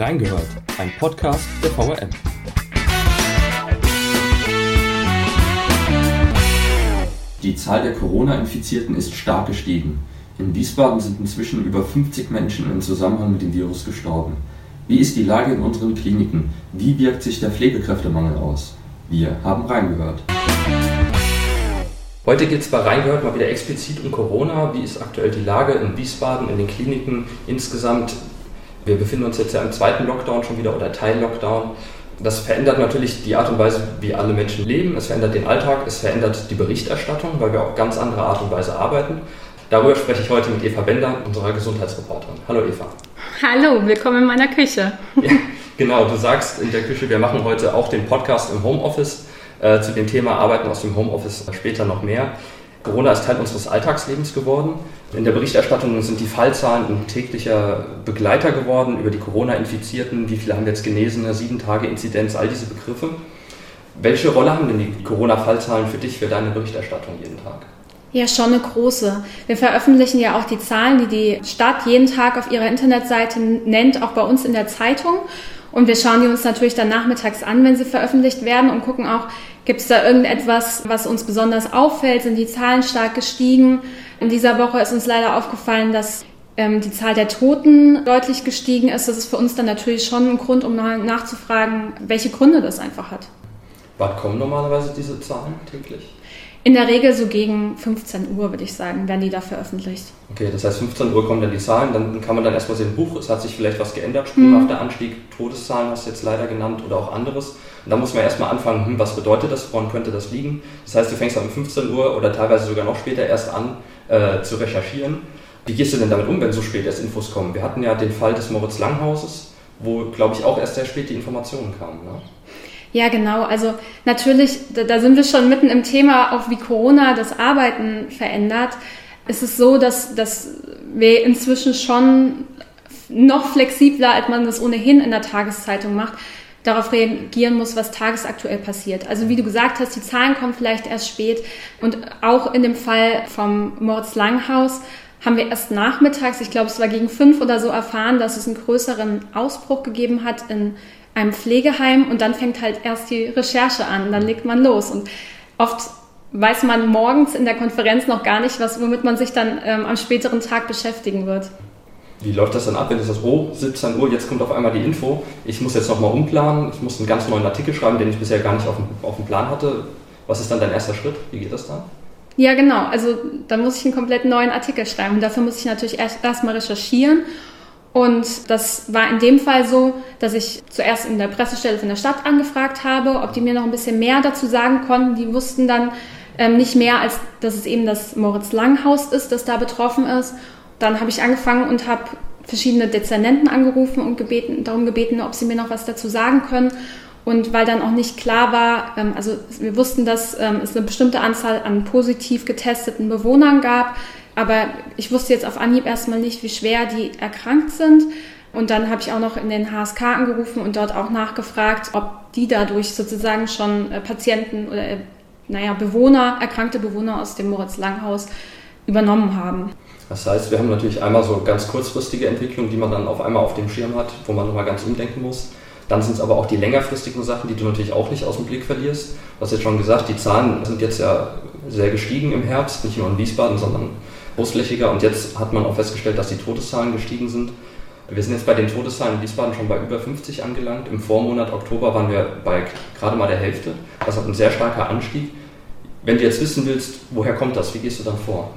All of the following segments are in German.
Reingehört, ein Podcast der VRM. Die Zahl der Corona-Infizierten ist stark gestiegen. In Wiesbaden sind inzwischen über 50 Menschen im Zusammenhang mit dem Virus gestorben. Wie ist die Lage in unseren Kliniken? Wie wirkt sich der Pflegekräftemangel aus? Wir haben reingehört. Heute geht es bei Reingehört mal wieder explizit um Corona. Wie ist aktuell die Lage in Wiesbaden, in den Kliniken insgesamt? Wir befinden uns jetzt ja im zweiten Lockdown schon wieder oder Teil-Lockdown. Das verändert natürlich die Art und Weise, wie alle Menschen leben. Es verändert den Alltag, es verändert die Berichterstattung, weil wir auf ganz andere Art und Weise arbeiten. Darüber spreche ich heute mit Eva Bender, unserer Gesundheitsreporterin. Hallo Eva. Hallo, willkommen in meiner Küche. Ja, genau, du sagst in der Küche, wir machen heute auch den Podcast im Homeoffice. Äh, zu dem Thema Arbeiten aus dem Homeoffice später noch mehr. Corona ist Teil unseres Alltagslebens geworden. In der Berichterstattung sind die Fallzahlen ein täglicher Begleiter geworden über die Corona-Infizierten. Wie viele haben jetzt Genesene, sieben Tage Inzidenz, all diese Begriffe. Welche Rolle haben denn die Corona-Fallzahlen für dich, für deine Berichterstattung jeden Tag? Ja, schon eine große. Wir veröffentlichen ja auch die Zahlen, die die Stadt jeden Tag auf ihrer Internetseite nennt, auch bei uns in der Zeitung. Und wir schauen die uns natürlich dann nachmittags an, wenn sie veröffentlicht werden und gucken auch, gibt es da irgendetwas, was uns besonders auffällt? Sind die Zahlen stark gestiegen? In dieser Woche ist uns leider aufgefallen, dass ähm, die Zahl der Toten deutlich gestiegen ist. Das ist für uns dann natürlich schon ein Grund, um nachzufragen, welche Gründe das einfach hat. Wann kommen normalerweise diese Zahlen täglich? In der Regel so gegen 15 Uhr, würde ich sagen, werden die da veröffentlicht. Okay, das heißt 15 Uhr kommen dann die Zahlen, dann kann man dann erstmal sehen, Buch, es hat sich vielleicht was geändert, sprunghafter mhm. Anstieg, Todeszahlen hast du jetzt leider genannt oder auch anderes. Und da muss man erstmal anfangen, hm, was bedeutet das, woran könnte das liegen? Das heißt, du fängst dann um 15 Uhr oder teilweise sogar noch später erst an äh, zu recherchieren. Wie gehst du denn damit um, wenn so spät erst Infos kommen? Wir hatten ja den Fall des Moritz Langhauses, wo, glaube ich, auch erst sehr spät die Informationen kamen. Ne? Ja, genau. Also natürlich, da, da sind wir schon mitten im Thema, auch wie Corona das Arbeiten verändert. Es ist so, dass, dass wir inzwischen schon noch flexibler, als man das ohnehin in der Tageszeitung macht, darauf reagieren muss, was tagesaktuell passiert. Also wie du gesagt hast, die Zahlen kommen vielleicht erst spät und auch in dem Fall vom Moritz Langhaus haben wir erst nachmittags, ich glaube es war gegen fünf oder so, erfahren, dass es einen größeren Ausbruch gegeben hat in einem Pflegeheim und dann fängt halt erst die Recherche an, dann legt man los und oft weiß man morgens in der Konferenz noch gar nicht, was, womit man sich dann ähm, am späteren Tag beschäftigen wird. Wie läuft das dann ab, wenn du sagst, oh, 17 Uhr, jetzt kommt auf einmal die Info, ich muss jetzt nochmal umplanen, ich muss einen ganz neuen Artikel schreiben, den ich bisher gar nicht auf dem, auf dem Plan hatte. Was ist dann dein erster Schritt? Wie geht das dann? Ja, genau. Also dann muss ich einen komplett neuen Artikel schreiben. Und dafür muss ich natürlich erst erstmal recherchieren und das war in dem Fall so, dass ich zuerst in der Pressestelle von der Stadt angefragt habe, ob die mir noch ein bisschen mehr dazu sagen konnten. Die wussten dann ähm, nicht mehr, als dass es eben das Moritz Langhaus ist, das da betroffen ist. Dann habe ich angefangen und habe verschiedene Dezernenten angerufen und gebeten, darum gebeten, ob sie mir noch was dazu sagen können. Und weil dann auch nicht klar war, ähm, also wir wussten, dass ähm, es eine bestimmte Anzahl an positiv getesteten Bewohnern gab, aber ich wusste jetzt auf Anhieb erstmal nicht, wie schwer die erkrankt sind. Und dann habe ich auch noch in den HSK angerufen und dort auch nachgefragt, ob die dadurch sozusagen schon äh, Patienten oder äh, naja, Bewohner, erkrankte Bewohner aus dem Moritz-Langhaus übernommen haben. Das heißt, wir haben natürlich einmal so ganz kurzfristige Entwicklungen, die man dann auf einmal auf dem Schirm hat, wo man nochmal ganz umdenken muss. Dann sind es aber auch die längerfristigen Sachen, die du natürlich auch nicht aus dem Blick verlierst. Du hast jetzt schon gesagt, die Zahlen sind jetzt ja sehr gestiegen im Herbst, nicht nur in Wiesbaden, sondern großflächiger. Und jetzt hat man auch festgestellt, dass die Todeszahlen gestiegen sind. Wir sind jetzt bei den Todeszahlen in Wiesbaden schon bei über 50 angelangt. Im Vormonat Oktober waren wir bei gerade mal der Hälfte. Das hat ein sehr starker Anstieg. Wenn du jetzt wissen willst, woher kommt das, wie gehst du dann vor?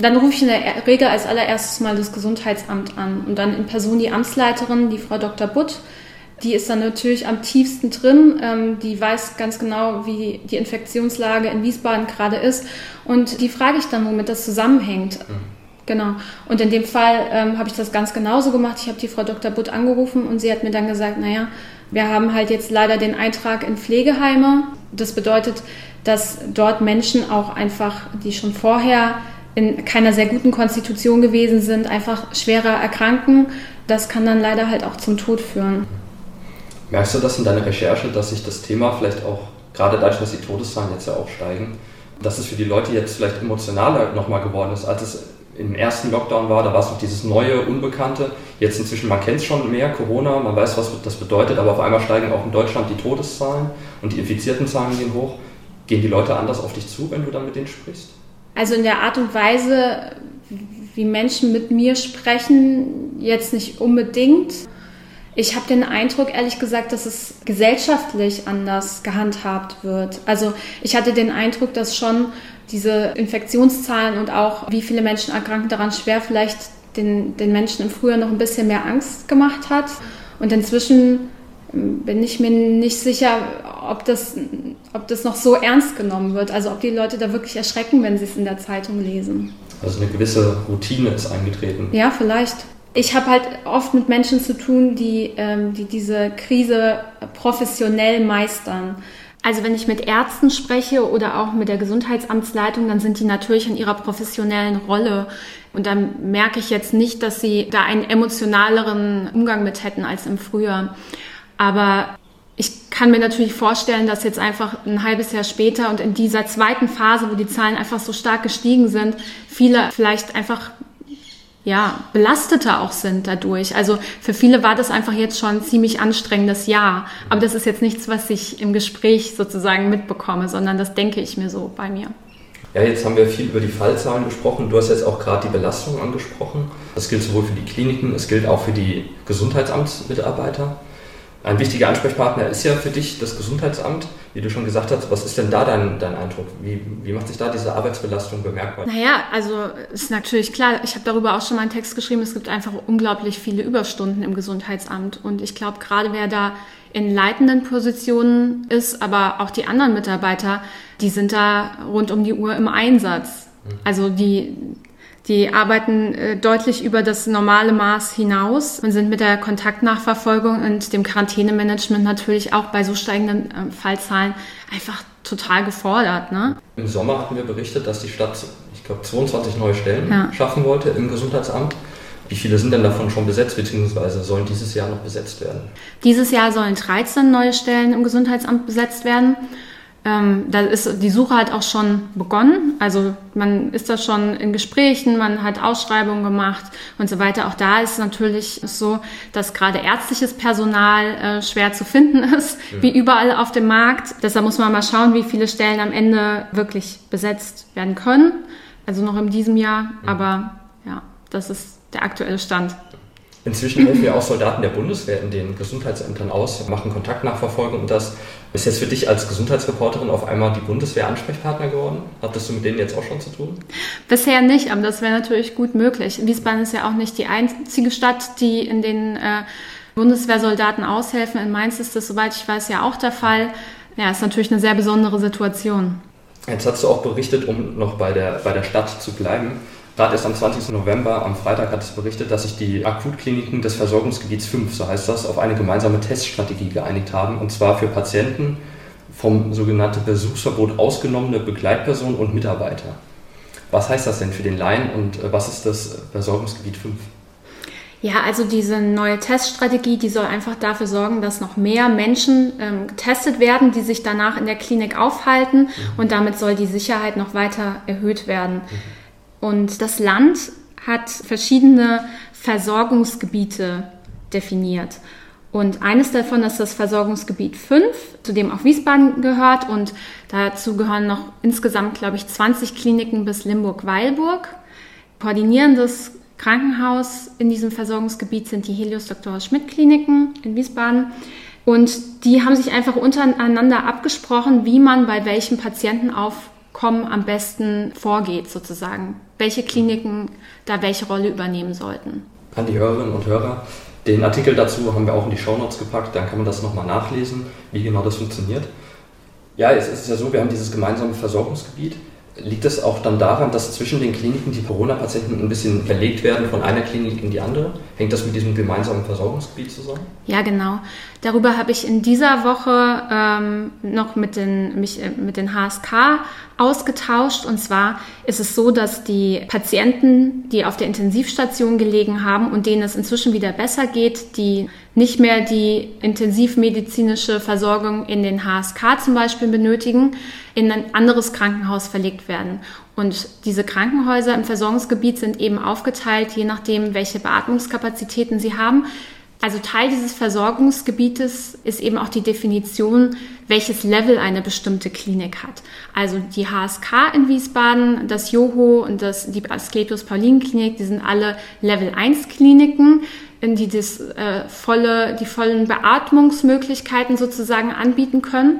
Dann rufe ich in der Regel als allererstes mal das Gesundheitsamt an und dann in Person die Amtsleiterin, die Frau Dr. Butt, die ist dann natürlich am tiefsten drin. Ähm, die weiß ganz genau, wie die Infektionslage in Wiesbaden gerade ist. Und die frage ich dann, womit das zusammenhängt. Mhm. Genau. Und in dem Fall ähm, habe ich das ganz genauso gemacht. Ich habe die Frau Dr. Butt angerufen und sie hat mir dann gesagt, naja, wir haben halt jetzt leider den Eintrag in Pflegeheime. Das bedeutet, dass dort Menschen auch einfach, die schon vorher in keiner sehr guten Konstitution gewesen sind, einfach schwerer erkranken. Das kann dann leider halt auch zum Tod führen. Merkst du das in deiner Recherche, dass sich das Thema vielleicht auch, gerade dadurch, dass die Todeszahlen jetzt ja auch steigen, dass es für die Leute jetzt vielleicht emotionaler nochmal geworden ist, als es im ersten Lockdown war, da war es noch dieses neue, Unbekannte. Jetzt inzwischen, man kennt es schon mehr, Corona, man weiß, was das bedeutet, aber auf einmal steigen auch in Deutschland die Todeszahlen und die infizierten Zahlen gehen hoch. Gehen die Leute anders auf dich zu, wenn du dann mit denen sprichst? Also in der Art und Weise, wie Menschen mit mir sprechen, jetzt nicht unbedingt. Ich habe den Eindruck, ehrlich gesagt, dass es gesellschaftlich anders gehandhabt wird. Also ich hatte den Eindruck, dass schon diese Infektionszahlen und auch wie viele Menschen erkranken daran schwer vielleicht den, den Menschen im Frühjahr noch ein bisschen mehr Angst gemacht hat. Und inzwischen bin ich mir nicht sicher, ob das, ob das noch so ernst genommen wird. Also ob die Leute da wirklich erschrecken, wenn sie es in der Zeitung lesen. Also eine gewisse Routine ist eingetreten. Ja, vielleicht. Ich habe halt oft mit Menschen zu tun, die, ähm, die diese Krise professionell meistern. Also wenn ich mit Ärzten spreche oder auch mit der Gesundheitsamtsleitung, dann sind die natürlich in ihrer professionellen Rolle. Und dann merke ich jetzt nicht, dass sie da einen emotionaleren Umgang mit hätten als im Frühjahr. Aber ich kann mir natürlich vorstellen, dass jetzt einfach ein halbes Jahr später und in dieser zweiten Phase, wo die Zahlen einfach so stark gestiegen sind, viele vielleicht einfach ja, belasteter auch sind dadurch. Also für viele war das einfach jetzt schon ein ziemlich anstrengendes Jahr. Aber das ist jetzt nichts, was ich im Gespräch sozusagen mitbekomme, sondern das denke ich mir so bei mir. Ja, jetzt haben wir viel über die Fallzahlen gesprochen. Du hast jetzt auch gerade die Belastung angesprochen. Das gilt sowohl für die Kliniken, es gilt auch für die Gesundheitsamtsmitarbeiter. Ein wichtiger Ansprechpartner ist ja für dich das Gesundheitsamt. Wie du schon gesagt hast, was ist denn da dein, dein Eindruck? Wie, wie macht sich da diese Arbeitsbelastung bemerkbar? Naja, also ist natürlich klar, ich habe darüber auch schon mal einen Text geschrieben, es gibt einfach unglaublich viele Überstunden im Gesundheitsamt. Und ich glaube, gerade wer da in leitenden Positionen ist, aber auch die anderen Mitarbeiter, die sind da rund um die Uhr im Einsatz. Mhm. Also die die arbeiten äh, deutlich über das normale Maß hinaus und sind mit der Kontaktnachverfolgung und dem Quarantänemanagement natürlich auch bei so steigenden äh, Fallzahlen einfach total gefordert. Ne? Im Sommer hatten wir berichtet, dass die Stadt, ich glaube, 22 neue Stellen ja. schaffen wollte im Gesundheitsamt. Wie viele sind denn davon schon besetzt, beziehungsweise sollen dieses Jahr noch besetzt werden? Dieses Jahr sollen 13 neue Stellen im Gesundheitsamt besetzt werden. Ähm, da ist die Suche halt auch schon begonnen. Also man ist da schon in Gesprächen, man hat Ausschreibungen gemacht und so weiter. Auch da ist natürlich so, dass gerade ärztliches Personal äh, schwer zu finden ist, mhm. wie überall auf dem Markt. Deshalb muss man mal schauen, wie viele Stellen am Ende wirklich besetzt werden können. Also noch in diesem Jahr. Mhm. Aber ja, das ist der aktuelle Stand. Inzwischen helfen ja auch Soldaten der Bundeswehr in den Gesundheitsämtern aus, machen Kontaktnachverfolgung und das ist jetzt für dich als Gesundheitsreporterin auf einmal die Bundeswehr Ansprechpartner geworden? Hattest du mit denen jetzt auch schon zu tun? Bisher nicht, aber das wäre natürlich gut möglich. Wiesbaden ist ja auch nicht die einzige Stadt, die in den äh, Bundeswehrsoldaten aushelfen. In Mainz ist das, soweit ich weiß, ja auch der Fall. Ja, ist natürlich eine sehr besondere Situation. Jetzt hast du auch berichtet, um noch bei der, bei der Stadt zu bleiben, Gerade erst am 20. November, am Freitag, hat es berichtet, dass sich die Akutkliniken des Versorgungsgebiets 5, so heißt das, auf eine gemeinsame Teststrategie geeinigt haben. Und zwar für Patienten vom sogenannten Besuchsverbot ausgenommene Begleitpersonen und Mitarbeiter. Was heißt das denn für den Laien und äh, was ist das Versorgungsgebiet 5? Ja, also diese neue Teststrategie, die soll einfach dafür sorgen, dass noch mehr Menschen ähm, getestet werden, die sich danach in der Klinik aufhalten mhm. und damit soll die Sicherheit noch weiter erhöht werden. Mhm. Und das Land hat verschiedene Versorgungsgebiete definiert. Und eines davon ist das Versorgungsgebiet 5, zu dem auch Wiesbaden gehört. Und dazu gehören noch insgesamt, glaube ich, 20 Kliniken bis Limburg-Weilburg. Koordinierendes Krankenhaus in diesem Versorgungsgebiet sind die Helios Dr. Schmidt Kliniken in Wiesbaden. Und die haben sich einfach untereinander abgesprochen, wie man bei welchem Patienten auf kommen, am besten vorgeht sozusagen. Welche Kliniken da welche Rolle übernehmen sollten. An die Hörerinnen und Hörer, den Artikel dazu haben wir auch in die Shownotes gepackt, dann kann man das nochmal nachlesen, wie genau das funktioniert. Ja, es ist ja so, wir haben dieses gemeinsame Versorgungsgebiet. Liegt es auch dann daran, dass zwischen den Kliniken die Corona-Patienten ein bisschen verlegt werden von einer Klinik in die andere? Hängt das mit diesem gemeinsamen Versorgungsgebiet zusammen? Ja, genau. Darüber habe ich in dieser Woche ähm, noch mit den, mich äh, mit den HSK ausgetauscht. Und zwar ist es so, dass die Patienten, die auf der Intensivstation gelegen haben und denen es inzwischen wieder besser geht, die nicht mehr die intensivmedizinische Versorgung in den HSK zum Beispiel benötigen, in ein anderes Krankenhaus verlegt werden. Und diese Krankenhäuser im Versorgungsgebiet sind eben aufgeteilt, je nachdem, welche Beatmungskapazitäten sie haben. Also Teil dieses Versorgungsgebietes ist eben auch die Definition, welches Level eine bestimmte Klinik hat. Also die HSK in Wiesbaden, das Joho und das, die Asklepios Paulinen Klinik, die sind alle Level 1 Kliniken, die das, äh, volle, die vollen Beatmungsmöglichkeiten sozusagen anbieten können.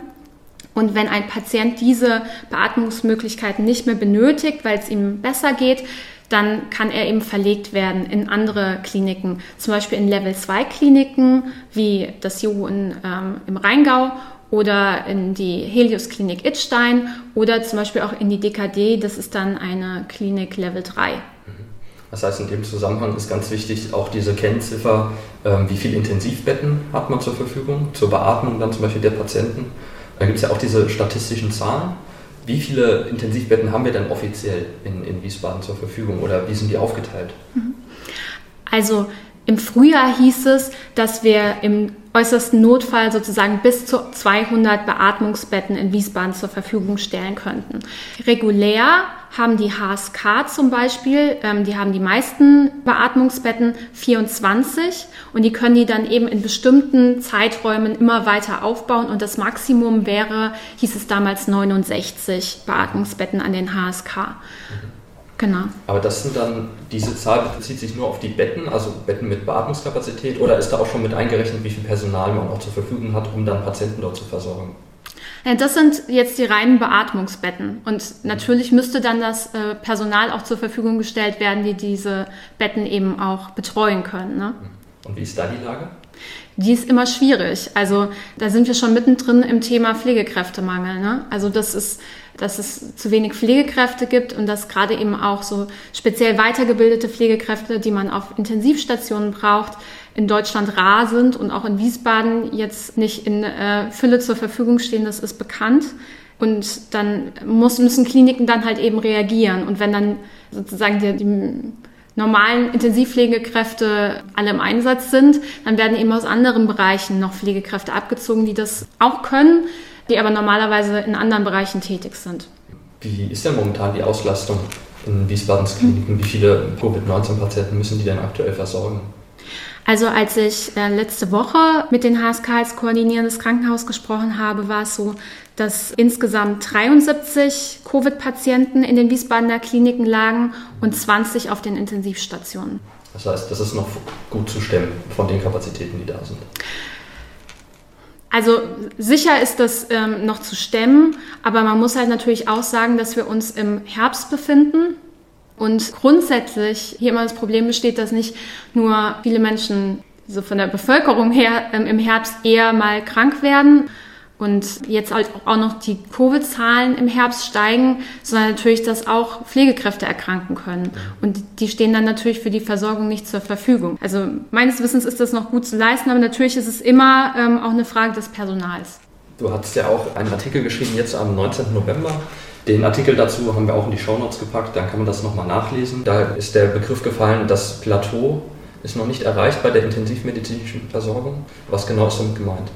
Und wenn ein Patient diese Beatmungsmöglichkeiten nicht mehr benötigt, weil es ihm besser geht, dann kann er eben verlegt werden in andere Kliniken, zum Beispiel in Level 2 Kliniken wie das JU in, ähm, im Rheingau oder in die Helios Klinik Itstein oder zum Beispiel auch in die DKD, das ist dann eine Klinik Level 3. Das heißt, in dem Zusammenhang ist ganz wichtig auch diese Kennziffer, ähm, wie viele Intensivbetten hat man zur Verfügung, zur Beatmung dann zum Beispiel der Patienten. Da gibt es ja auch diese statistischen Zahlen. Wie viele Intensivbetten haben wir denn offiziell in, in Wiesbaden zur Verfügung oder wie sind die aufgeteilt? Mhm. Also im Frühjahr hieß es, dass wir im äußersten Notfall sozusagen bis zu 200 Beatmungsbetten in Wiesbaden zur Verfügung stellen könnten. Regulär haben die HSK zum Beispiel, ähm, die haben die meisten Beatmungsbetten 24 und die können die dann eben in bestimmten Zeiträumen immer weiter aufbauen und das Maximum wäre, hieß es damals 69 Beatmungsbetten an den HSK. Genau. Aber das sind dann, diese Zahl bezieht sich nur auf die Betten, also Betten mit Beatmungskapazität, oder ist da auch schon mit eingerechnet, wie viel Personal man auch zur Verfügung hat, um dann Patienten dort zu versorgen? Das sind jetzt die reinen Beatmungsbetten. Und natürlich müsste dann das äh, Personal auch zur Verfügung gestellt werden, die diese Betten eben auch betreuen können. Ne? Und wie ist da die Lage? Die ist immer schwierig. Also da sind wir schon mittendrin im Thema Pflegekräftemangel. Ne? Also das ist dass es zu wenig Pflegekräfte gibt und dass gerade eben auch so speziell weitergebildete Pflegekräfte, die man auf Intensivstationen braucht, in Deutschland rar sind und auch in Wiesbaden jetzt nicht in äh, Fülle zur Verfügung stehen, das ist bekannt. Und dann muss, müssen Kliniken dann halt eben reagieren. Und wenn dann sozusagen die, die normalen Intensivpflegekräfte alle im Einsatz sind, dann werden eben aus anderen Bereichen noch Pflegekräfte abgezogen, die das auch können die aber normalerweise in anderen Bereichen tätig sind. Wie ist denn momentan die Auslastung in Wiesbadens Kliniken? Wie viele Covid-19-Patienten müssen die denn aktuell versorgen? Also als ich äh, letzte Woche mit den HSK als koordinierendes Krankenhaus gesprochen habe, war es so, dass insgesamt 73 Covid-Patienten in den Wiesbadener Kliniken lagen und 20 auf den Intensivstationen. Das heißt, das ist noch gut zu stemmen von den Kapazitäten, die da sind. Also sicher ist das ähm, noch zu stemmen, aber man muss halt natürlich auch sagen, dass wir uns im Herbst befinden und grundsätzlich hier immer das Problem besteht, dass nicht nur viele Menschen so von der Bevölkerung her ähm, im Herbst eher mal krank werden, und jetzt halt auch noch die Covid-Zahlen im Herbst steigen, sondern natürlich, dass auch Pflegekräfte erkranken können. Und die stehen dann natürlich für die Versorgung nicht zur Verfügung. Also meines Wissens ist das noch gut zu leisten, aber natürlich ist es immer ähm, auch eine Frage des Personals. Du hattest ja auch einen Artikel geschrieben, jetzt am 19. November. Den Artikel dazu haben wir auch in die Shownotes gepackt, dann kann man das nochmal nachlesen. Da ist der Begriff gefallen, das Plateau ist noch nicht erreicht bei der intensivmedizinischen Versorgung. Was genau ist damit gemeint?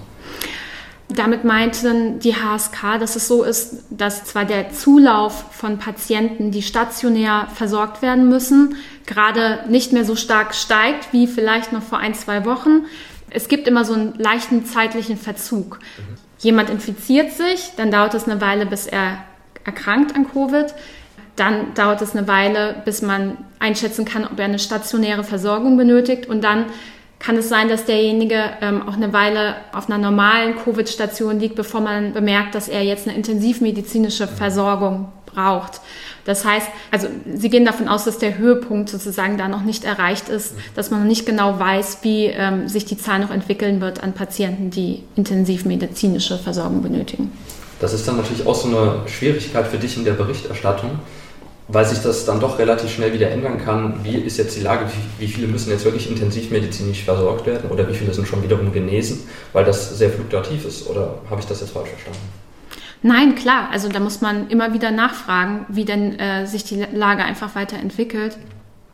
Damit meinten die HSK, dass es so ist, dass zwar der Zulauf von Patienten, die stationär versorgt werden müssen, gerade nicht mehr so stark steigt wie vielleicht noch vor ein, zwei Wochen. Es gibt immer so einen leichten zeitlichen Verzug. Mhm. Jemand infiziert sich, dann dauert es eine Weile, bis er erkrankt an Covid. Dann dauert es eine Weile, bis man einschätzen kann, ob er eine stationäre Versorgung benötigt. Und dann kann es sein, dass derjenige ähm, auch eine Weile auf einer normalen Covid-Station liegt, bevor man bemerkt, dass er jetzt eine intensivmedizinische Versorgung braucht. Das heißt, also Sie gehen davon aus, dass der Höhepunkt sozusagen da noch nicht erreicht ist, dass man noch nicht genau weiß, wie ähm, sich die Zahl noch entwickeln wird an Patienten, die intensivmedizinische Versorgung benötigen. Das ist dann natürlich auch so eine Schwierigkeit für dich in der Berichterstattung, weil sich das dann doch relativ schnell wieder ändern kann. Wie ist jetzt die Lage? Wie, viele müssen jetzt wirklich intensivmedizinisch versorgt werden oder wie viele sind schon wiederum genesen, weil das sehr fluktuativ ist? Oder habe ich das jetzt falsch verstanden? Nein, klar. Also da muss man immer wieder nachfragen, wie denn äh, sich die Lage einfach weiterentwickelt.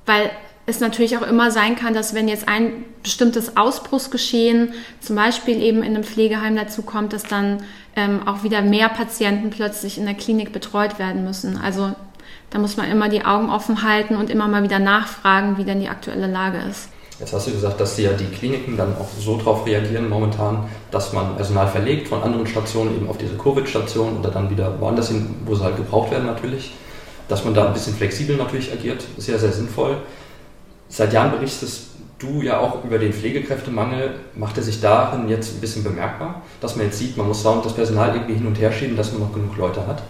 Weil es natürlich auch immer sein kann, dass wenn jetzt ein bestimmtes Ausbruchsgeschehen zum Beispiel eben in einem Pflegeheim dazu kommt, dass dann ähm, auch wieder mehr Patienten plötzlich in der Klinik betreut werden müssen. Also da muss man immer die Augen offen halten und immer mal wieder nachfragen, wie denn die aktuelle Lage ist. Jetzt hast du gesagt, dass ja die Kliniken dann auch so darauf reagieren momentan, dass man Personal verlegt von anderen Stationen eben auf diese Covid-Station oder dann wieder woanders hin, wo sie halt gebraucht werden natürlich. Dass man da ein bisschen flexibel natürlich agiert, ist ja sehr sinnvoll. Seit Jahren berichtest du ja auch über den Pflegekräftemangel. Macht er sich darin jetzt ein bisschen bemerkbar, dass man jetzt sieht, man muss das Personal irgendwie hin und her schieben, dass man noch genug Leute hat?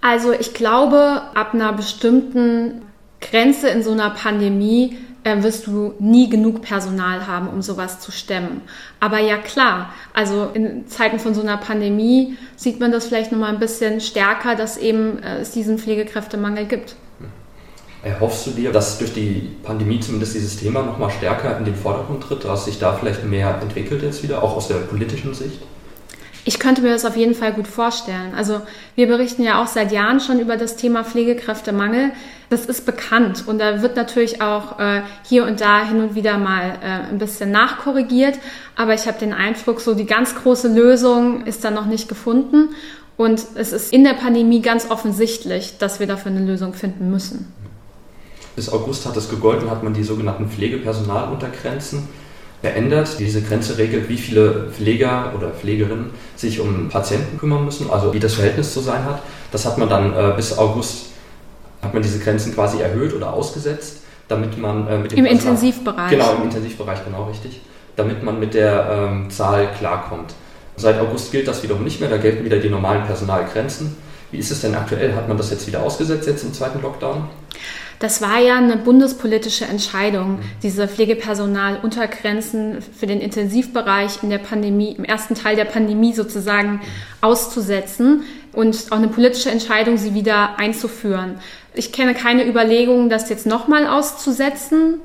Also ich glaube, ab einer bestimmten Grenze in so einer Pandemie äh, wirst du nie genug Personal haben, um sowas zu stemmen. Aber ja klar, also in Zeiten von so einer Pandemie sieht man das vielleicht nochmal ein bisschen stärker, dass eben äh, es diesen Pflegekräftemangel gibt. Erhoffst du dir, dass durch die Pandemie zumindest dieses Thema nochmal stärker in den Vordergrund tritt, dass sich da vielleicht mehr entwickelt jetzt wieder, auch aus der politischen Sicht? Ich könnte mir das auf jeden Fall gut vorstellen. Also wir berichten ja auch seit Jahren schon über das Thema Pflegekräftemangel. Das ist bekannt und da wird natürlich auch äh, hier und da hin und wieder mal äh, ein bisschen nachkorrigiert. Aber ich habe den Eindruck, so die ganz große Lösung ist da noch nicht gefunden. Und es ist in der Pandemie ganz offensichtlich, dass wir dafür eine Lösung finden müssen. Bis August hat es gegolten, hat man die sogenannten Pflegepersonaluntergrenzen verändert. Diese Grenze regelt, wie viele Pfleger oder Pflegerinnen sich um Patienten kümmern müssen, also wie das Verhältnis zu sein hat. Das hat man dann äh, bis August, hat man diese Grenzen quasi erhöht oder ausgesetzt, damit man äh, mit dem Im Personal, Intensivbereich. Genau, im Intensivbereich, genau richtig. Damit man mit der ähm, Zahl klarkommt. Seit August gilt das wiederum nicht mehr, da gelten wieder die normalen Personalgrenzen. Wie ist es denn aktuell? Hat man das jetzt wieder ausgesetzt, jetzt im zweiten Lockdown? Das war ja eine bundespolitische Entscheidung, diese Pflegepersonaluntergrenzen für den Intensivbereich in der Pandemie, im ersten Teil der Pandemie sozusagen auszusetzen und auch eine politische Entscheidung, sie wieder einzuführen. Ich kenne keine Überlegungen, das jetzt nochmal auszusetzen.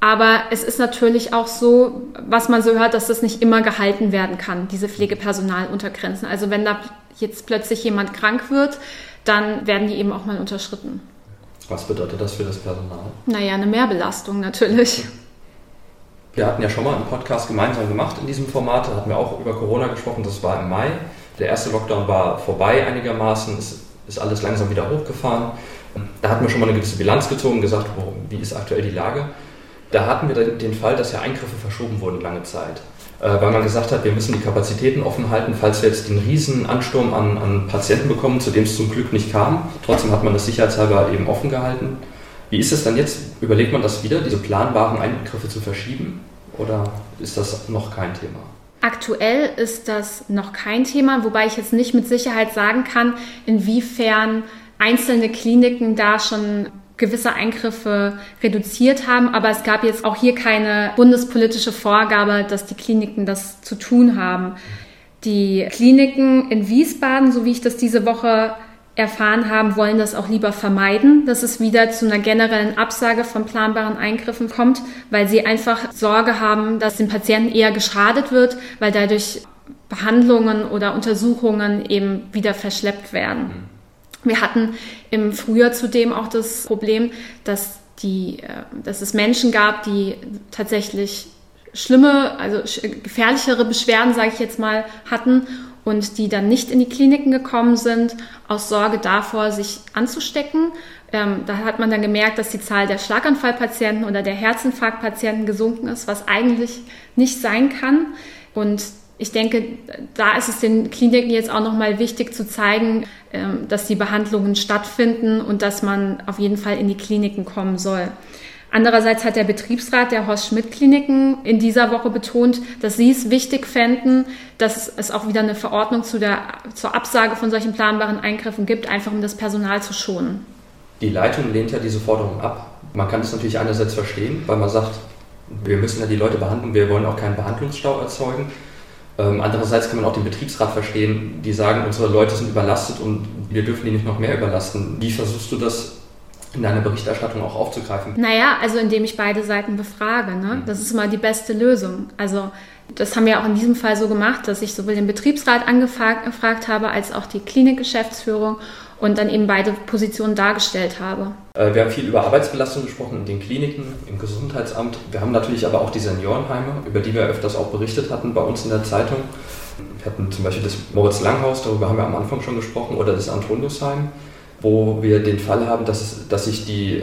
Aber es ist natürlich auch so, was man so hört, dass das nicht immer gehalten werden kann, diese Pflegepersonaluntergrenzen. Also wenn da jetzt plötzlich jemand krank wird, dann werden die eben auch mal unterschritten. Was bedeutet das für das Personal? Naja, eine Mehrbelastung natürlich. Wir hatten ja schon mal einen Podcast gemeinsam gemacht in diesem Format. Da hatten wir auch über Corona gesprochen. Das war im Mai. Der erste Lockdown war vorbei einigermaßen. Es ist alles langsam wieder hochgefahren. Da hatten wir schon mal eine gewisse Bilanz gezogen, gesagt, wie ist aktuell die Lage. Da hatten wir den Fall, dass ja Eingriffe verschoben wurden lange Zeit. Äh, weil man gesagt hat, wir müssen die Kapazitäten offen halten, falls wir jetzt den riesen Ansturm an, an Patienten bekommen, zu dem es zum Glück nicht kam. Trotzdem hat man das sicherheitshalber eben offen gehalten. Wie ist es dann jetzt? Überlegt man das wieder, diese planbaren Eingriffe zu verschieben? Oder ist das noch kein Thema? Aktuell ist das noch kein Thema, wobei ich jetzt nicht mit Sicherheit sagen kann, inwiefern einzelne Kliniken da schon gewisse Eingriffe reduziert haben. Aber es gab jetzt auch hier keine bundespolitische Vorgabe, dass die Kliniken das zu tun haben. Die Kliniken in Wiesbaden, so wie ich das diese Woche erfahren haben, wollen das auch lieber vermeiden, dass es wieder zu einer generellen Absage von planbaren Eingriffen kommt, weil sie einfach Sorge haben, dass den Patienten eher geschadet wird, weil dadurch Behandlungen oder Untersuchungen eben wieder verschleppt werden. Wir hatten im Frühjahr zudem auch das Problem, dass, die, äh, dass es Menschen gab, die tatsächlich schlimme, also gefährlichere Beschwerden, sage ich jetzt mal, hatten und die dann nicht in die Kliniken gekommen sind, aus Sorge davor, sich anzustecken. Ähm, da hat man dann gemerkt, dass die Zahl der Schlaganfallpatienten oder der Herzinfarktpatienten gesunken ist, was eigentlich nicht sein kann. Und ich denke, da ist es den Kliniken jetzt auch nochmal wichtig zu zeigen, ähm, dass die Behandlungen stattfinden und dass man auf jeden Fall in die Kliniken kommen soll. Andererseits hat der Betriebsrat der Horst Schmidt Kliniken in dieser Woche betont, dass sie es wichtig fänden, dass es auch wieder eine Verordnung zu der, zur Absage von solchen planbaren Eingriffen gibt, einfach um das Personal zu schonen. Die Leitung lehnt ja diese Forderung ab. Man kann es natürlich einerseits verstehen, weil man sagt, wir müssen ja die Leute behandeln, wir wollen auch keinen Behandlungsstau erzeugen. Ähm, andererseits kann man auch den Betriebsrat verstehen, die sagen, unsere Leute sind überlastet und wir dürfen die nicht noch mehr überlasten. Wie versuchst du das in deiner Berichterstattung auch aufzugreifen? Naja, also indem ich beide Seiten befrage. Ne? Mhm. Das ist immer die beste Lösung. Also das haben wir auch in diesem Fall so gemacht, dass ich sowohl den Betriebsrat angefragt habe als auch die Klinikgeschäftsführung und dann eben beide Positionen dargestellt habe. Äh, wir haben viel über Arbeitsbelastung gesprochen in den Kliniken, im Gesundheitsamt. Wir haben natürlich aber auch die Seniorenheime, über die wir öfters auch berichtet hatten bei uns in der Zeitung. Wir hatten zum Beispiel das Moritz Langhaus, darüber haben wir am Anfang schon gesprochen, oder das Antoniusheim, wo wir den Fall haben, dass, dass sich die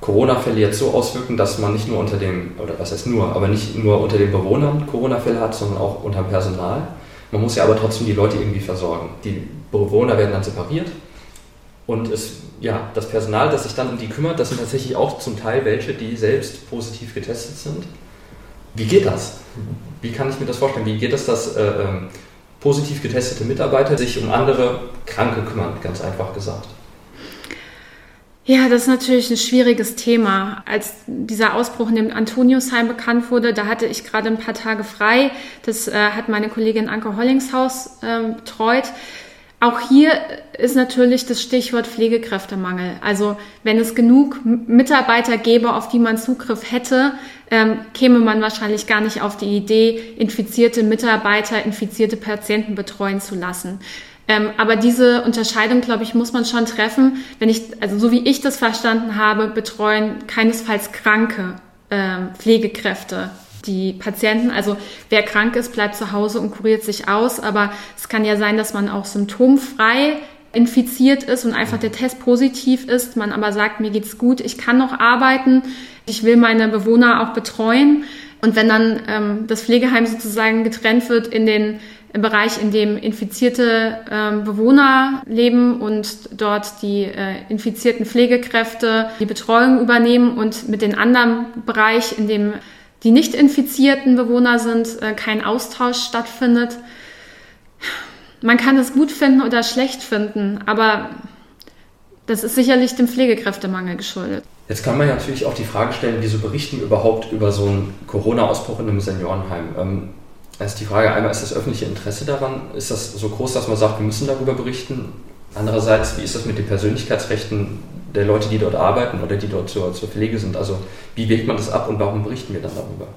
Corona-Fälle jetzt so auswirken, dass man nicht nur unter dem, oder was heißt nur, aber nicht nur unter den Bewohnern Corona-Fälle hat, sondern auch unter dem Personal. Man muss ja aber trotzdem die Leute irgendwie versorgen. Die Bewohner werden dann separiert und es, ja, das Personal, das sich dann um die kümmert, das sind tatsächlich auch zum Teil welche, die selbst positiv getestet sind. Wie geht das? Wie kann ich mir das vorstellen? Wie geht es, dass äh, ähm, positiv getestete Mitarbeiter sich um andere Kranke kümmern, ganz einfach gesagt? Ja, das ist natürlich ein schwieriges Thema. Als dieser Ausbruch in dem Antoniusheim bekannt wurde, da hatte ich gerade ein paar Tage frei. Das äh, hat meine Kollegin Anke Hollingshaus äh, betreut. Auch hier ist natürlich das Stichwort Pflegekräftemangel. Also wenn es genug Mitarbeiter gäbe, auf die man Zugriff hätte, ähm, käme man wahrscheinlich gar nicht auf die Idee, infizierte Mitarbeiter, infizierte Patienten betreuen zu lassen. Ähm, aber diese Unterscheidung, glaube ich, muss man schon treffen. Wenn ich, also so wie ich das verstanden habe, betreuen keinesfalls kranke ähm, Pflegekräfte die Patienten. Also wer krank ist, bleibt zu Hause und kuriert sich aus. Aber es kann ja sein, dass man auch symptomfrei infiziert ist und einfach der Test positiv ist, man aber sagt, mir geht's gut, ich kann noch arbeiten, ich will meine Bewohner auch betreuen. Und wenn dann ähm, das Pflegeheim sozusagen getrennt wird in den Bereich, in dem infizierte ähm, Bewohner leben und dort die äh, infizierten Pflegekräfte die Betreuung übernehmen und mit dem anderen Bereich, in dem die nicht infizierten Bewohner sind, äh, kein Austausch stattfindet. Man kann es gut finden oder schlecht finden, aber das ist sicherlich dem Pflegekräftemangel geschuldet. Jetzt kann man natürlich auch die Frage stellen, wieso berichten überhaupt über so einen Corona-Ausbruch in einem Seniorenheim? Ist die Frage einmal, ist das öffentliche Interesse daran? Ist das so groß, dass man sagt, wir müssen darüber berichten? Andererseits, wie ist das mit den Persönlichkeitsrechten der Leute, die dort arbeiten oder die dort zur, zur Pflege sind? Also wie wägt man das ab und warum berichten wir dann darüber?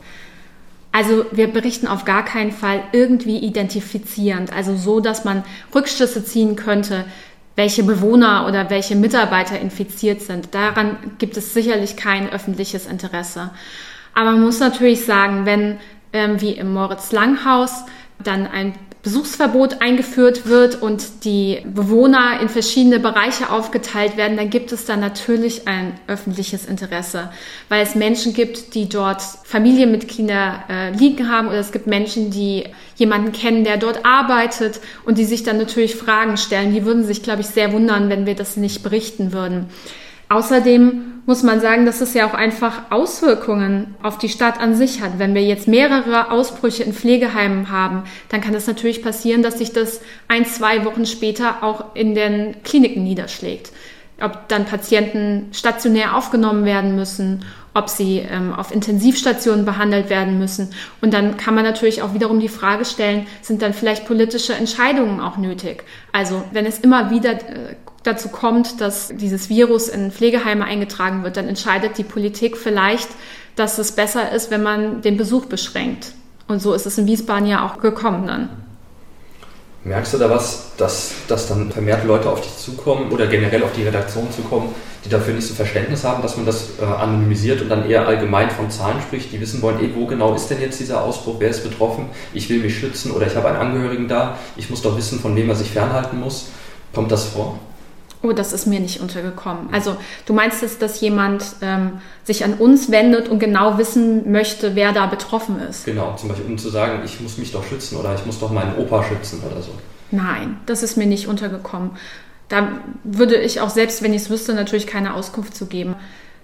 Also wir berichten auf gar keinen Fall irgendwie identifizierend, also so, dass man Rückschlüsse ziehen könnte, welche Bewohner oder welche Mitarbeiter infiziert sind. Daran gibt es sicherlich kein öffentliches Interesse. Aber man muss natürlich sagen, wenn ähm, wie im Moritz Langhaus dann ein Besuchsverbot eingeführt wird und die Bewohner in verschiedene Bereiche aufgeteilt werden, dann gibt es da natürlich ein öffentliches Interesse, weil es Menschen gibt, die dort Familienmitglieder äh, liegen haben oder es gibt Menschen, die jemanden kennen, der dort arbeitet und die sich dann natürlich Fragen stellen. Die würden sich, glaube ich, sehr wundern, wenn wir das nicht berichten würden. Außerdem muss man sagen, dass es ja auch einfach Auswirkungen auf die Stadt an sich hat. Wenn wir jetzt mehrere Ausbrüche in Pflegeheimen haben, dann kann es natürlich passieren, dass sich das ein, zwei Wochen später auch in den Kliniken niederschlägt. Ob dann Patienten stationär aufgenommen werden müssen, ob sie ähm, auf Intensivstationen behandelt werden müssen. Und dann kann man natürlich auch wiederum die Frage stellen, sind dann vielleicht politische Entscheidungen auch nötig? Also wenn es immer wieder äh, dazu kommt, dass dieses Virus in Pflegeheime eingetragen wird, dann entscheidet die Politik vielleicht, dass es besser ist, wenn man den Besuch beschränkt. Und so ist es in Wiesbaden ja auch gekommen dann. Merkst du da was, dass, dass dann vermehrt Leute auf dich zukommen oder generell auf die Redaktion zukommen, die dafür nicht so Verständnis haben, dass man das äh, anonymisiert und dann eher allgemein von Zahlen spricht, die wissen wollen, ey, wo genau ist denn jetzt dieser Ausbruch, wer ist betroffen, ich will mich schützen oder ich habe einen Angehörigen da, ich muss doch wissen, von wem er sich fernhalten muss. Kommt das vor? Oh, das ist mir nicht untergekommen. Also du meinst es, dass jemand ähm, sich an uns wendet und genau wissen möchte, wer da betroffen ist? Genau, zum Beispiel um zu sagen, ich muss mich doch schützen oder ich muss doch meinen Opa schützen oder so. Nein, das ist mir nicht untergekommen. Da würde ich auch selbst, wenn ich es wüsste, natürlich keine Auskunft zu geben.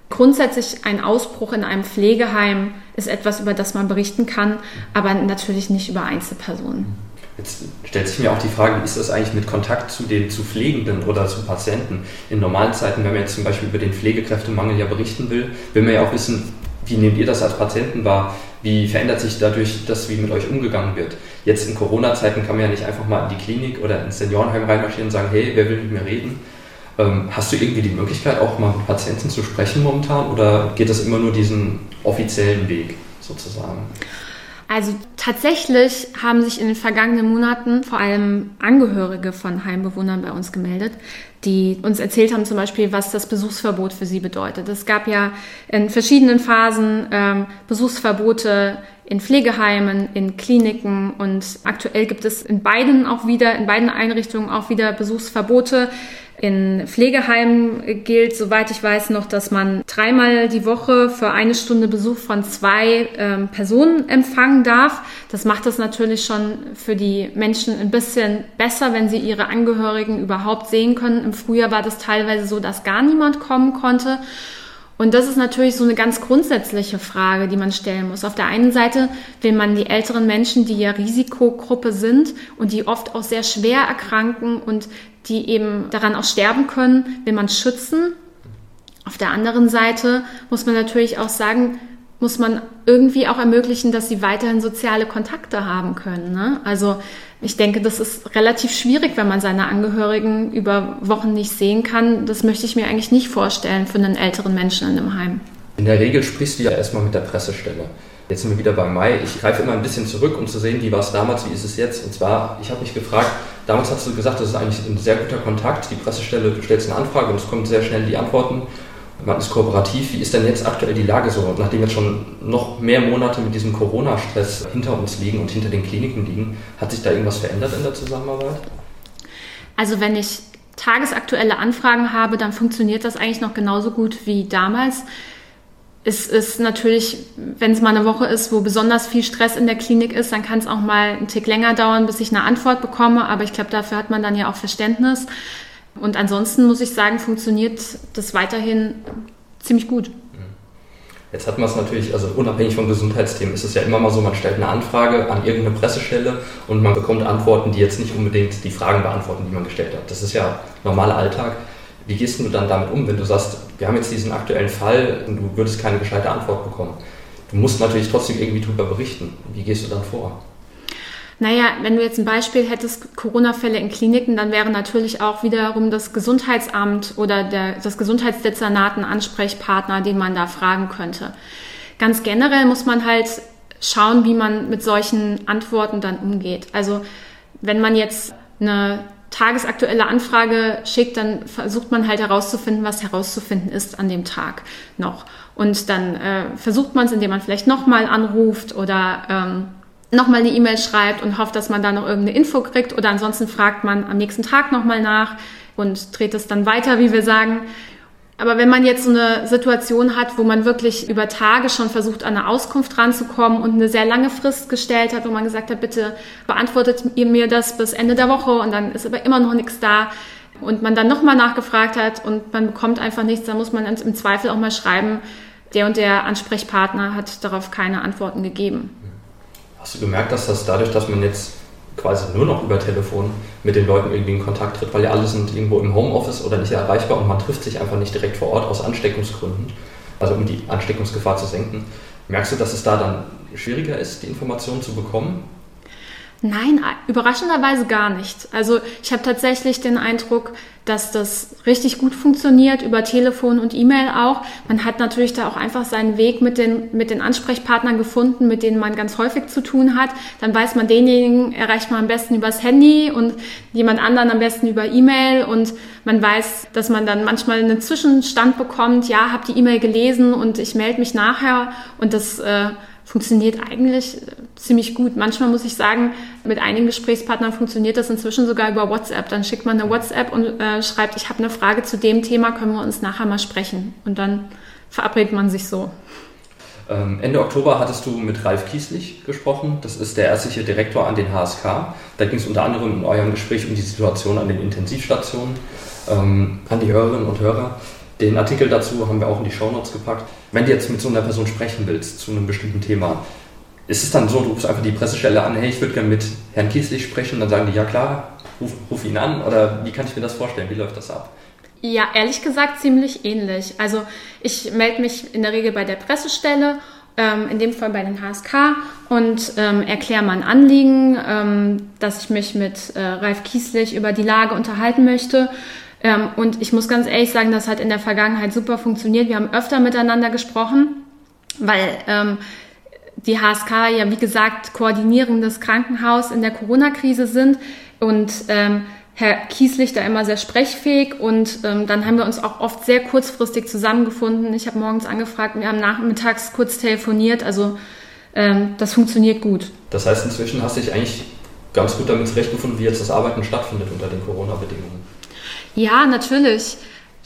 Grundsätzlich ein Ausbruch in einem Pflegeheim ist etwas, über das man berichten kann, aber natürlich nicht über Einzelpersonen. Jetzt stellt sich mir auch die Frage, wie ist das eigentlich mit Kontakt zu den zu Pflegenden oder zu Patienten? In normalen Zeiten, wenn man jetzt zum Beispiel über den Pflegekräftemangel ja berichten will, will man ja auch wissen, wie nehmt ihr das als Patienten wahr? Wie verändert sich dadurch das, wie mit euch umgegangen wird? Jetzt in Corona-Zeiten kann man ja nicht einfach mal in die Klinik oder ins Seniorenheim reinmarschieren und sagen, hey, wer will mit mir reden? Ähm, hast du irgendwie die Möglichkeit, auch mal mit Patienten zu sprechen momentan oder geht das immer nur diesen offiziellen Weg sozusagen? Also tatsächlich haben sich in den vergangenen Monaten vor allem Angehörige von Heimbewohnern bei uns gemeldet, die uns erzählt haben zum Beispiel, was das Besuchsverbot für sie bedeutet. Es gab ja in verschiedenen Phasen ähm, Besuchsverbote in Pflegeheimen, in Kliniken und aktuell gibt es in beiden auch wieder, in beiden Einrichtungen auch wieder Besuchsverbote. In Pflegeheimen gilt, soweit ich weiß, noch, dass man dreimal die Woche für eine Stunde Besuch von zwei ähm, Personen empfangen darf. Das macht es natürlich schon für die Menschen ein bisschen besser, wenn sie ihre Angehörigen überhaupt sehen können. Im Frühjahr war das teilweise so, dass gar niemand kommen konnte. Und das ist natürlich so eine ganz grundsätzliche Frage, die man stellen muss. Auf der einen Seite will man die älteren Menschen, die ja Risikogruppe sind und die oft auch sehr schwer erkranken und die eben daran auch sterben können, will man schützen. Auf der anderen Seite muss man natürlich auch sagen, muss man irgendwie auch ermöglichen, dass sie weiterhin soziale Kontakte haben können. Ne? Also ich denke, das ist relativ schwierig, wenn man seine Angehörigen über Wochen nicht sehen kann. Das möchte ich mir eigentlich nicht vorstellen für einen älteren Menschen in einem Heim. In der Regel sprichst du ja erstmal mit der Pressestelle. Jetzt sind wir wieder bei Mai. Ich greife immer ein bisschen zurück, um zu sehen, wie war es damals, wie ist es jetzt. Und zwar, ich habe mich gefragt, damals hast du gesagt, das ist eigentlich ein sehr guter Kontakt. Die Pressestelle, du stellst eine Anfrage und es kommen sehr schnell die Antworten man ist kooperativ. Wie ist denn jetzt aktuell die Lage so, nachdem jetzt schon noch mehr Monate mit diesem Corona-Stress hinter uns liegen und hinter den Kliniken liegen? Hat sich da irgendwas verändert in der Zusammenarbeit? Also wenn ich tagesaktuelle Anfragen habe, dann funktioniert das eigentlich noch genauso gut wie damals. Es ist natürlich, wenn es mal eine Woche ist, wo besonders viel Stress in der Klinik ist, dann kann es auch mal einen Tick länger dauern, bis ich eine Antwort bekomme. Aber ich glaube, dafür hat man dann ja auch Verständnis. Und ansonsten muss ich sagen, funktioniert das weiterhin ziemlich gut. Jetzt hat man es natürlich, also unabhängig vom Gesundheitsthemen, ist es ja immer mal so, man stellt eine Anfrage an irgendeine Pressestelle und man bekommt Antworten, die jetzt nicht unbedingt die Fragen beantworten, die man gestellt hat. Das ist ja normaler Alltag. Wie gehst du dann damit um, wenn du sagst, wir haben jetzt diesen aktuellen Fall und du würdest keine gescheite Antwort bekommen? Du musst natürlich trotzdem irgendwie darüber berichten. Wie gehst du dann vor? Naja, wenn du jetzt ein Beispiel hättest, Corona-Fälle in Kliniken, dann wäre natürlich auch wiederum das Gesundheitsamt oder der, das Gesundheitsdezernat ein Ansprechpartner, den man da fragen könnte. Ganz generell muss man halt schauen, wie man mit solchen Antworten dann umgeht. Also wenn man jetzt eine tagesaktuelle Anfrage schickt, dann versucht man halt herauszufinden, was herauszufinden ist an dem Tag noch. Und dann äh, versucht man es, indem man vielleicht nochmal anruft oder ähm, nochmal eine E-Mail schreibt und hofft, dass man da noch irgendeine Info kriegt oder ansonsten fragt man am nächsten Tag nochmal nach und dreht es dann weiter, wie wir sagen. Aber wenn man jetzt so eine Situation hat, wo man wirklich über Tage schon versucht, an eine Auskunft ranzukommen und eine sehr lange Frist gestellt hat, wo man gesagt hat, bitte beantwortet ihr mir das bis Ende der Woche und dann ist aber immer noch nichts da und man dann nochmal nachgefragt hat und man bekommt einfach nichts, dann muss man im Zweifel auch mal schreiben, der und der Ansprechpartner hat darauf keine Antworten gegeben. Hast du gemerkt, dass das dadurch, dass man jetzt quasi nur noch über Telefon mit den Leuten irgendwie in Kontakt tritt, weil ja alle sind irgendwo im Homeoffice oder nicht erreichbar und man trifft sich einfach nicht direkt vor Ort aus Ansteckungsgründen, also um die Ansteckungsgefahr zu senken. Merkst du, dass es da dann schwieriger ist, die Informationen zu bekommen? Nein, überraschenderweise gar nicht. Also ich habe tatsächlich den Eindruck, dass das richtig gut funktioniert über Telefon und E-Mail auch. Man hat natürlich da auch einfach seinen Weg mit den, mit den Ansprechpartnern gefunden, mit denen man ganz häufig zu tun hat. Dann weiß man, denjenigen erreicht man am besten übers Handy und jemand anderen am besten über E-Mail und man weiß, dass man dann manchmal einen Zwischenstand bekommt, ja, habe die E-Mail gelesen und ich melde mich nachher und das äh, funktioniert eigentlich äh, ziemlich gut. Manchmal muss ich sagen, mit einigen Gesprächspartnern funktioniert das inzwischen sogar über WhatsApp. Dann schickt man eine WhatsApp und äh, schreibt, ich habe eine Frage zu dem Thema, können wir uns nachher mal sprechen. Und dann verabredet man sich so. Ähm, Ende Oktober hattest du mit Ralf Kieslich gesprochen. Das ist der ärztliche Direktor an den HSK. Da ging es unter anderem in eurem Gespräch um die Situation an den Intensivstationen. Ähm, an die Hörerinnen und Hörer. Den Artikel dazu haben wir auch in die Shownotes gepackt. Wenn du jetzt mit so einer Person sprechen willst zu einem bestimmten Thema, ist es dann so, du rufst einfach die Pressestelle an, hey, ich würde gerne mit Herrn Kieslich sprechen, dann sagen die, ja klar, ruf, ruf ihn an oder wie kann ich mir das vorstellen? Wie läuft das ab? Ja, ehrlich gesagt ziemlich ähnlich. Also ich melde mich in der Regel bei der Pressestelle, ähm, in dem Fall bei den HSK und ähm, erkläre mein Anliegen, ähm, dass ich mich mit äh, Ralf Kieslich über die Lage unterhalten möchte. Ähm, und ich muss ganz ehrlich sagen, das hat in der Vergangenheit super funktioniert. Wir haben öfter miteinander gesprochen, weil ähm, die HSK ja, wie gesagt, koordinierendes Krankenhaus in der Corona-Krise sind und ähm, Herr Kieslich da immer sehr sprechfähig und ähm, dann haben wir uns auch oft sehr kurzfristig zusammengefunden. Ich habe morgens angefragt, wir haben nachmittags kurz telefoniert, also ähm, das funktioniert gut. Das heißt, inzwischen hast du dich eigentlich ganz gut damit zurechtgefunden, wie jetzt das Arbeiten stattfindet unter den Corona-Bedingungen. Ja, natürlich.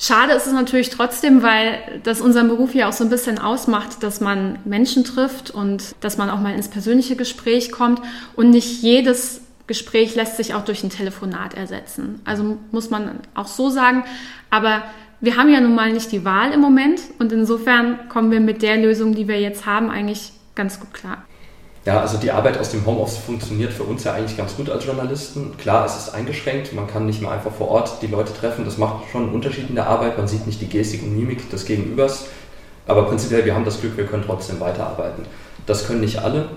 Schade ist es natürlich trotzdem, weil das unseren Beruf ja auch so ein bisschen ausmacht, dass man Menschen trifft und dass man auch mal ins persönliche Gespräch kommt und nicht jedes Gespräch lässt sich auch durch ein Telefonat ersetzen. Also muss man auch so sagen. Aber wir haben ja nun mal nicht die Wahl im Moment und insofern kommen wir mit der Lösung, die wir jetzt haben, eigentlich ganz gut klar. Ja, also die Arbeit aus dem Homeoffice funktioniert für uns ja eigentlich ganz gut als Journalisten. Klar, es ist eingeschränkt, man kann nicht mehr einfach vor Ort die Leute treffen. Das macht schon einen Unterschied in der Arbeit. Man sieht nicht die Gestik und Mimik des Gegenübers. Aber prinzipiell, wir haben das Glück, wir können trotzdem weiterarbeiten. Das können nicht alle,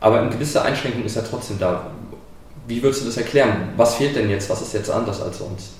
aber eine gewisse Einschränkung ist ja trotzdem da. Wie würdest du das erklären? Was fehlt denn jetzt? Was ist jetzt anders als sonst?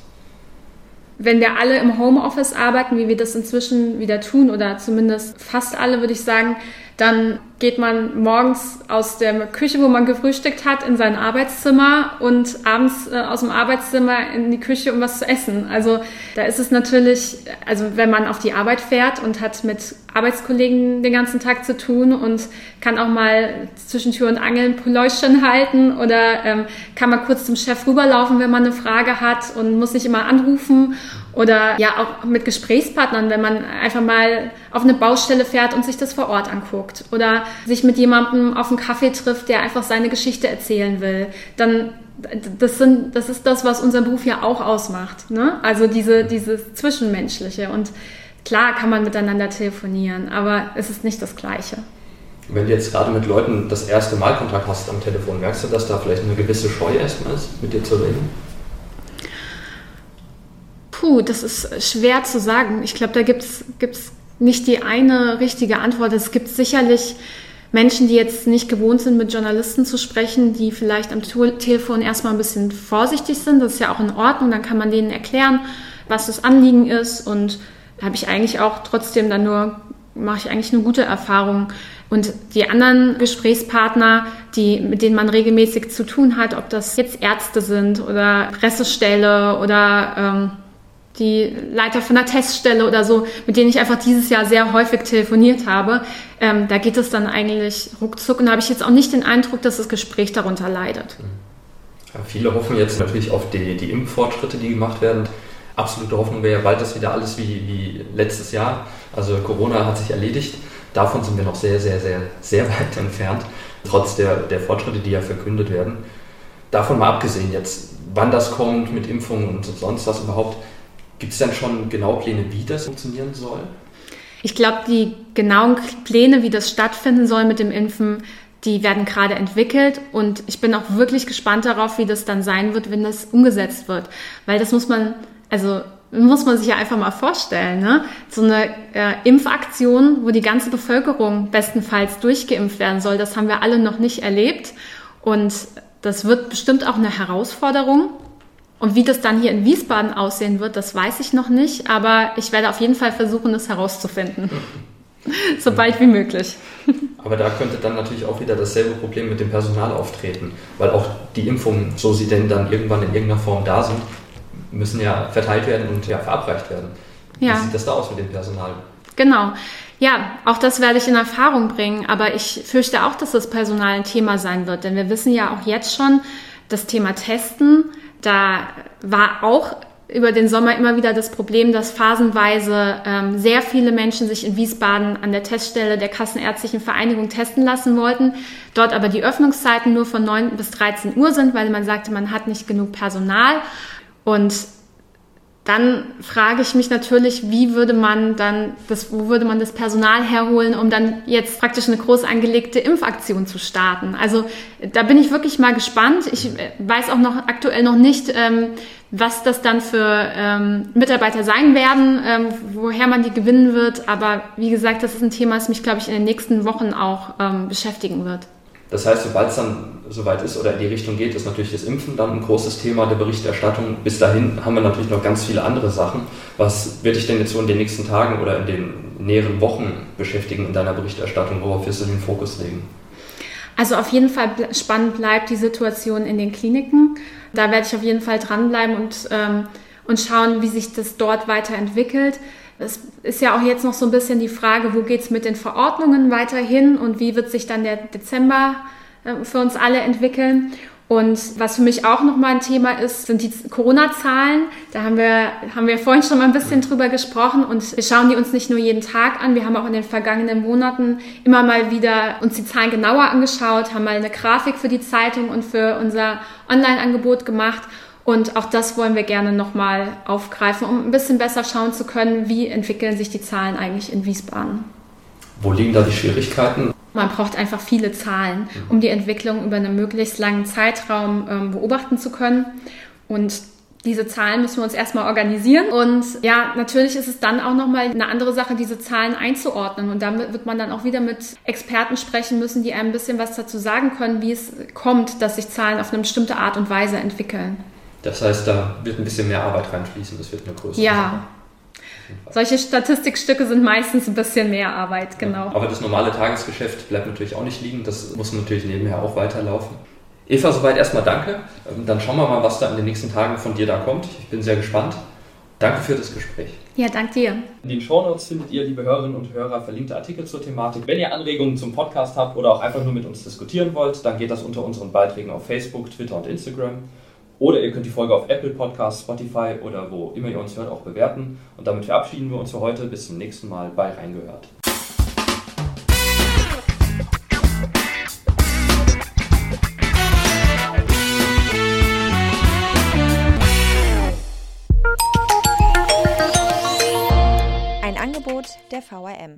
Wenn wir alle im Homeoffice arbeiten, wie wir das inzwischen wieder tun, oder zumindest fast alle, würde ich sagen, dann geht man morgens aus der Küche, wo man gefrühstückt hat, in sein Arbeitszimmer und abends äh, aus dem Arbeitszimmer in die Küche, um was zu essen. Also da ist es natürlich, also wenn man auf die Arbeit fährt und hat mit Arbeitskollegen den ganzen Tag zu tun und kann auch mal zwischen Tür und Angel ein Päuschen halten oder ähm, kann mal kurz zum Chef rüberlaufen, wenn man eine Frage hat und muss nicht immer anrufen oder ja auch mit Gesprächspartnern, wenn man einfach mal auf eine Baustelle fährt und sich das vor Ort anguckt oder sich mit jemandem auf einen Kaffee trifft, der einfach seine Geschichte erzählen will, dann das, sind, das ist das, was unser Beruf ja auch ausmacht. Ne? Also diese, dieses Zwischenmenschliche. Und klar kann man miteinander telefonieren, aber es ist nicht das Gleiche. Wenn du jetzt gerade mit Leuten das erste Mal Kontakt hast am Telefon, merkst du, dass da vielleicht eine gewisse Scheu erstmal ist, mit dir zu reden? Puh, das ist schwer zu sagen. Ich glaube, da gibt es nicht die eine richtige Antwort. Es gibt sicherlich Menschen, die jetzt nicht gewohnt sind, mit Journalisten zu sprechen, die vielleicht am Telefon erstmal ein bisschen vorsichtig sind. Das ist ja auch in Ordnung. Dann kann man denen erklären, was das Anliegen ist. Und habe ich eigentlich auch trotzdem dann nur, mache ich eigentlich eine gute Erfahrung. Und die anderen Gesprächspartner, die, mit denen man regelmäßig zu tun hat, ob das jetzt Ärzte sind oder Pressestelle oder ähm, die Leiter von der Teststelle oder so, mit denen ich einfach dieses Jahr sehr häufig telefoniert habe, ähm, da geht es dann eigentlich ruckzuck und da habe ich jetzt auch nicht den Eindruck, dass das Gespräch darunter leidet. Ja, viele hoffen jetzt natürlich auf die, die Impffortschritte, die gemacht werden. Absolute Hoffnung wäre ja bald das wieder alles wie, wie letztes Jahr. Also Corona hat sich erledigt. Davon sind wir noch sehr, sehr, sehr, sehr weit entfernt, trotz der, der Fortschritte, die ja verkündet werden. Davon mal abgesehen jetzt, wann das kommt mit Impfungen und sonst was überhaupt, Gibt es denn schon genaue Pläne, wie das funktionieren soll? Ich glaube, die genauen Pläne, wie das stattfinden soll mit dem Impfen, die werden gerade entwickelt und ich bin auch wirklich gespannt darauf, wie das dann sein wird, wenn das umgesetzt wird. Weil das muss man, also muss man sich ja einfach mal vorstellen, ne? So eine äh, Impfaktion, wo die ganze Bevölkerung bestenfalls durchgeimpft werden soll, das haben wir alle noch nicht erlebt und das wird bestimmt auch eine Herausforderung. Und wie das dann hier in Wiesbaden aussehen wird, das weiß ich noch nicht, aber ich werde auf jeden Fall versuchen, es herauszufinden. so bald wie möglich. Aber da könnte dann natürlich auch wieder dasselbe Problem mit dem Personal auftreten, weil auch die Impfungen, so sie denn dann irgendwann in irgendeiner Form da sind, müssen ja verteilt werden und ja verabreicht werden. Ja. Wie sieht das da aus mit dem Personal? Genau. Ja, auch das werde ich in Erfahrung bringen, aber ich fürchte auch, dass das Personal ein Thema sein wird, denn wir wissen ja auch jetzt schon, das Thema Testen da war auch über den Sommer immer wieder das Problem, dass phasenweise ähm, sehr viele Menschen sich in Wiesbaden an der Teststelle der Kassenärztlichen Vereinigung testen lassen wollten, dort aber die Öffnungszeiten nur von 9 bis 13 Uhr sind, weil man sagte, man hat nicht genug Personal. Und dann frage ich mich natürlich, wie würde man dann das, wo würde man das Personal herholen, um dann jetzt praktisch eine groß angelegte Impfaktion zu starten? Also da bin ich wirklich mal gespannt. Ich weiß auch noch aktuell noch nicht, ähm, was das dann für ähm, Mitarbeiter sein werden, ähm, woher man die gewinnen wird. Aber wie gesagt, das ist ein Thema, das mich, glaube ich, in den nächsten Wochen auch ähm, beschäftigen wird. Das heißt, sobald es dann soweit ist oder in die Richtung geht, ist natürlich das Impfen dann ein großes Thema der Berichterstattung. Bis dahin haben wir natürlich noch ganz viele andere Sachen. Was wird dich denn jetzt so in den nächsten Tagen oder in den näheren Wochen beschäftigen in deiner Berichterstattung? Worauf wirst du den Fokus legen? Also auf jeden Fall spannend bleibt die Situation in den Kliniken. Da werde ich auf jeden Fall dranbleiben und, ähm, und schauen, wie sich das dort weiterentwickelt. Es ist ja auch jetzt noch so ein bisschen die Frage, wo geht es mit den Verordnungen weiterhin und wie wird sich dann der Dezember äh, für uns alle entwickeln. Und was für mich auch nochmal ein Thema ist, sind die Corona-Zahlen. Da haben wir, haben wir vorhin schon mal ein bisschen drüber gesprochen und wir schauen die uns nicht nur jeden Tag an. Wir haben auch in den vergangenen Monaten immer mal wieder uns die Zahlen genauer angeschaut, haben mal eine Grafik für die Zeitung und für unser Online-Angebot gemacht. Und auch das wollen wir gerne nochmal aufgreifen, um ein bisschen besser schauen zu können, wie entwickeln sich die Zahlen eigentlich in Wiesbaden. Wo liegen da die Schwierigkeiten? Man braucht einfach viele Zahlen, mhm. um die Entwicklung über einen möglichst langen Zeitraum ähm, beobachten zu können. Und diese Zahlen müssen wir uns erstmal organisieren. Und ja, natürlich ist es dann auch nochmal eine andere Sache, diese Zahlen einzuordnen. Und damit wird man dann auch wieder mit Experten sprechen müssen, die einem ein bisschen was dazu sagen können, wie es kommt, dass sich Zahlen auf eine bestimmte Art und Weise entwickeln. Das heißt, da wird ein bisschen mehr Arbeit reinfließen, das wird eine größere ja. Sache. Solche Statistikstücke sind meistens ein bisschen mehr Arbeit, genau. aber das normale Tagesgeschäft bleibt natürlich auch nicht liegen. Das muss natürlich nebenher auch weiterlaufen. Eva, soweit erstmal danke. Ähm, dann schauen wir mal, was da in den nächsten Tagen von dir da kommt. Ich bin sehr gespannt. Danke für das Gespräch. Ja, danke dir. In den Shownotes findet ihr, liebe Hörerinnen und Hörer, verlinkte Artikel zur Thematik. Wenn ihr Anregungen zum Podcast habt oder auch einfach nur mit uns diskutieren wollt, dann geht das unter unseren Beiträgen auf Facebook, Twitter und Instagram. Oder ihr könnt die Folge auf Apple Podcasts, Spotify oder wo immer ihr uns hört auch bewerten. Und damit verabschieden wir uns für heute. Bis zum nächsten Mal bei Reingehört. Ein Angebot der VRM.